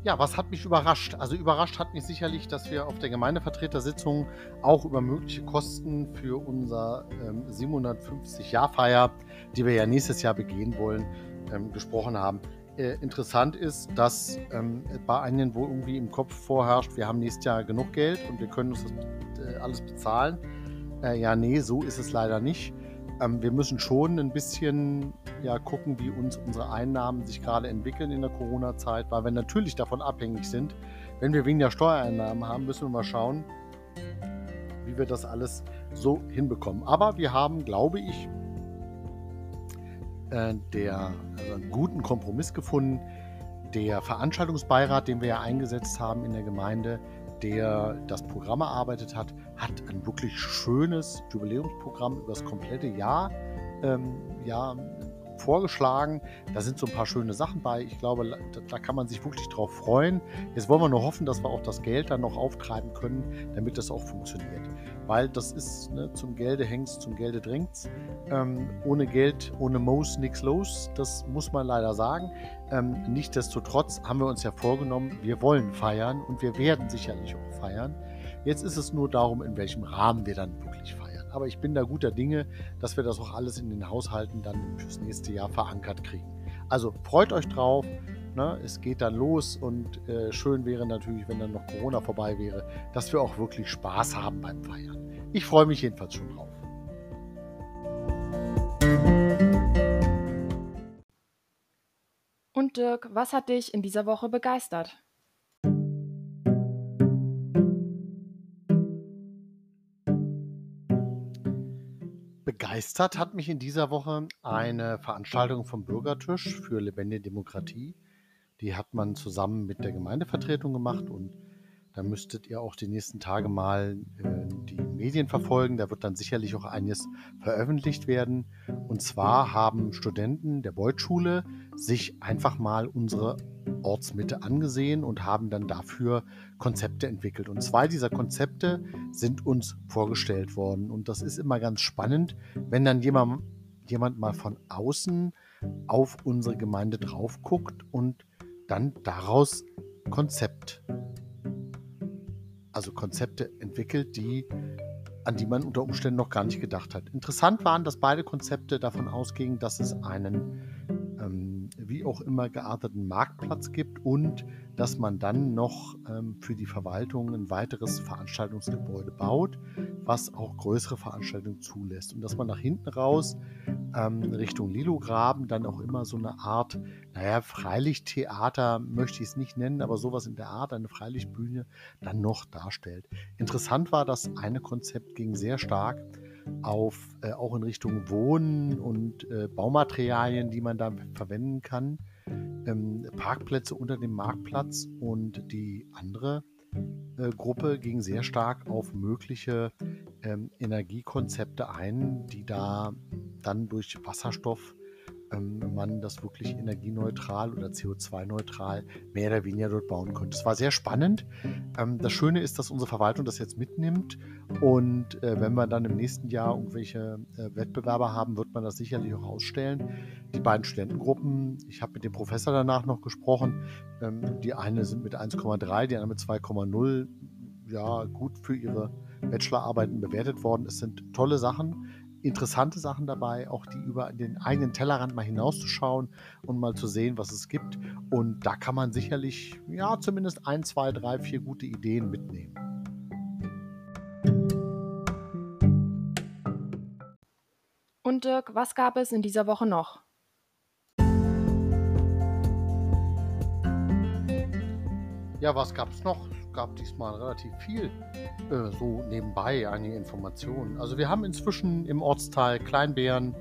Ja, was hat mich überrascht? Also überrascht hat mich sicherlich, dass wir auf der Gemeindevertretersitzung auch über mögliche Kosten für unser ähm, 750-Jahr-Feier, die wir ja nächstes Jahr begehen wollen, ähm, gesprochen haben. Äh, interessant ist, dass ähm, bei einigen wohl irgendwie im Kopf vorherrscht, wir haben nächstes Jahr genug Geld und wir können uns das äh, alles bezahlen. Äh, ja, nee, so ist es leider nicht. Ähm, wir müssen schon ein bisschen ja, gucken, wie uns unsere Einnahmen sich gerade entwickeln in der Corona-Zeit, weil wir natürlich davon abhängig sind. Wenn wir weniger Steuereinnahmen haben, müssen wir mal schauen, wie wir das alles so hinbekommen. Aber wir haben, glaube ich, äh, der, also einen guten Kompromiss gefunden. Der Veranstaltungsbeirat, den wir ja eingesetzt haben in der Gemeinde, der das Programm erarbeitet hat, hat ein wirklich schönes Jubiläumsprogramm über das komplette Jahr ähm, ja, vorgeschlagen. Da sind so ein paar schöne Sachen bei. Ich glaube, da, da, kann man sich wirklich drauf freuen. Jetzt wollen wir nur hoffen, dass wir auch das Geld dann noch auftreiben können, damit das auch funktioniert. Weil das ist ne, zum Gelde hängst, zum Gelde drängt's. Ähm, ohne Geld, ohne Moos nichts los. Das muss man leider sagen. Ähm, Nichtsdestotrotz haben wir uns ja vorgenommen, wir wollen feiern und wir werden sicherlich auch feiern. Jetzt ist es nur darum, in welchem Rahmen wir dann wirklich feiern. Aber ich bin da guter Dinge, dass wir das auch alles in den Haushalten dann fürs nächste Jahr verankert kriegen. Also freut euch drauf. Ne? Es geht dann los und äh, schön wäre natürlich, wenn dann noch Corona vorbei wäre, dass wir auch wirklich Spaß haben beim Feiern. Ich freue mich jedenfalls schon drauf. Und Dirk, was hat dich in dieser Woche begeistert? Begeistert hat mich in dieser Woche eine Veranstaltung vom Bürgertisch für lebendige Demokratie. Die hat man zusammen mit der Gemeindevertretung gemacht und da müsstet ihr auch die nächsten Tage mal äh, die Medien verfolgen. Da wird dann sicherlich auch einiges veröffentlicht werden. Und zwar haben Studenten der Beutschule sich einfach mal unsere Ortsmitte angesehen und haben dann dafür Konzepte entwickelt. Und zwei dieser Konzepte sind uns vorgestellt worden. Und das ist immer ganz spannend, wenn dann jemand, jemand mal von außen auf unsere Gemeinde drauf guckt und dann daraus Konzept also Konzepte entwickelt, die, an die man unter Umständen noch gar nicht gedacht hat. Interessant waren, dass beide Konzepte davon ausgingen, dass es einen auch immer gearteten Marktplatz gibt und dass man dann noch ähm, für die Verwaltung ein weiteres Veranstaltungsgebäude baut, was auch größere Veranstaltungen zulässt und dass man nach hinten raus ähm, Richtung Lilograben dann auch immer so eine Art, naja, Freilichttheater möchte ich es nicht nennen, aber sowas in der Art, eine Freilichtbühne dann noch darstellt. Interessant war, das eine Konzept ging sehr stark auf äh, auch in Richtung Wohnen und äh, Baumaterialien, die man da verwenden kann. Ähm, Parkplätze unter dem Marktplatz und die andere äh, Gruppe ging sehr stark auf mögliche ähm, Energiekonzepte ein, die da dann durch Wasserstoff ähm, man das wirklich energieneutral oder CO2-neutral mehr oder weniger dort bauen könnte. Es war sehr spannend. Ähm, das Schöne ist, dass unsere Verwaltung das jetzt mitnimmt und äh, wenn wir dann im nächsten Jahr irgendwelche äh, Wettbewerber haben, wird man das sicherlich auch ausstellen. Die beiden Studentengruppen, ich habe mit dem Professor danach noch gesprochen, ähm, die eine sind mit 1,3, die andere mit 2,0 ja, gut für ihre Bachelorarbeiten bewertet worden. Es sind tolle Sachen interessante Sachen dabei, auch die über den eigenen Tellerrand mal hinauszuschauen und mal zu sehen, was es gibt. Und da kann man sicherlich, ja, zumindest ein, zwei, drei, vier gute Ideen mitnehmen. Und Dirk, was gab es in dieser Woche noch? Ja, was gab es noch? Gab diesmal relativ viel äh, so nebenbei, einige Informationen. Also wir haben inzwischen im Ortsteil Kleinbären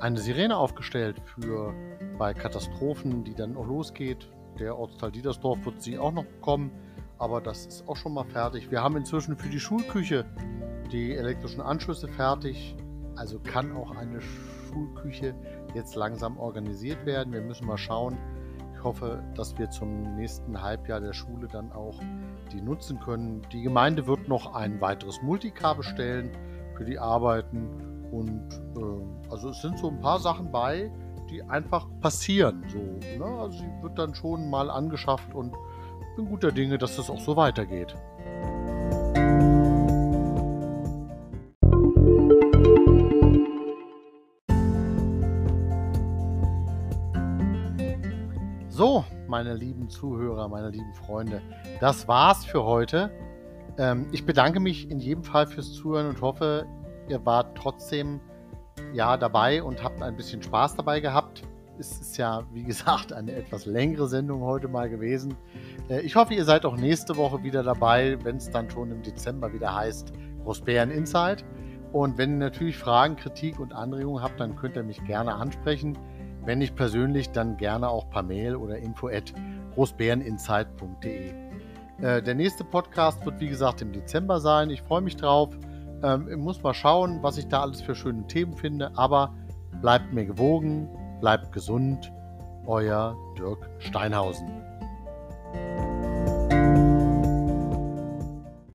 eine Sirene aufgestellt für bei Katastrophen, die dann auch losgeht. Der Ortsteil Diedersdorf wird sie auch noch bekommen, aber das ist auch schon mal fertig. Wir haben inzwischen für die Schulküche die elektrischen Anschlüsse fertig. Also kann auch eine Schulküche jetzt langsam organisiert werden. Wir müssen mal schauen. Ich hoffe, dass wir zum nächsten Halbjahr der Schule dann auch die nutzen können. Die Gemeinde wird noch ein weiteres Multicar bestellen für die Arbeiten. Und äh, also es sind so ein paar Sachen bei, die einfach passieren. So, ne? Also sie wird dann schon mal angeschafft und bin guter Dinge, dass das auch so weitergeht. Meine lieben Zuhörer, meine lieben Freunde, das war's für heute. Ähm, ich bedanke mich in jedem Fall fürs Zuhören und hoffe, ihr wart trotzdem ja dabei und habt ein bisschen Spaß dabei gehabt. Es ist ja, wie gesagt, eine etwas längere Sendung heute mal gewesen. Äh, ich hoffe, ihr seid auch nächste Woche wieder dabei, wenn es dann schon im Dezember wieder heißt Großbären Insight. Und wenn ihr natürlich Fragen, Kritik und Anregungen habt, dann könnt ihr mich gerne ansprechen. Wenn nicht persönlich, dann gerne auch per Mail oder info at großbäreninsight.de. Äh, der nächste Podcast wird wie gesagt im Dezember sein. Ich freue mich drauf. Ähm, ich muss mal schauen, was ich da alles für schöne Themen finde. Aber bleibt mir gewogen, bleibt gesund. Euer Dirk Steinhausen.